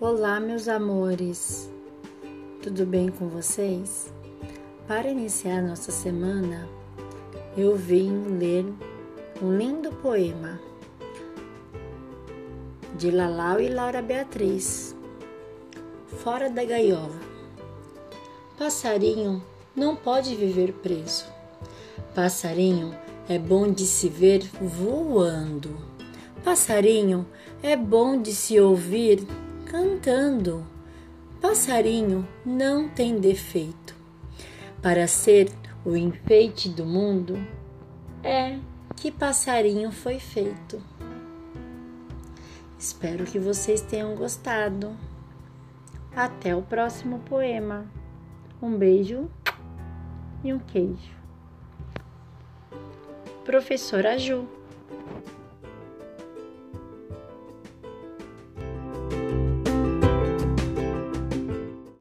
Olá, meus amores, tudo bem com vocês? Para iniciar nossa semana, eu vim ler um lindo poema de Lalau e Laura Beatriz, Fora da Gaiola. Passarinho não pode viver preso. Passarinho é bom de se ver voando. Passarinho é bom de se ouvir cantando. Passarinho não tem defeito. Para ser o enfeite do mundo, é que passarinho foi feito. Espero que vocês tenham gostado. Até o próximo poema. Um beijo e um queijo. Professora Ju.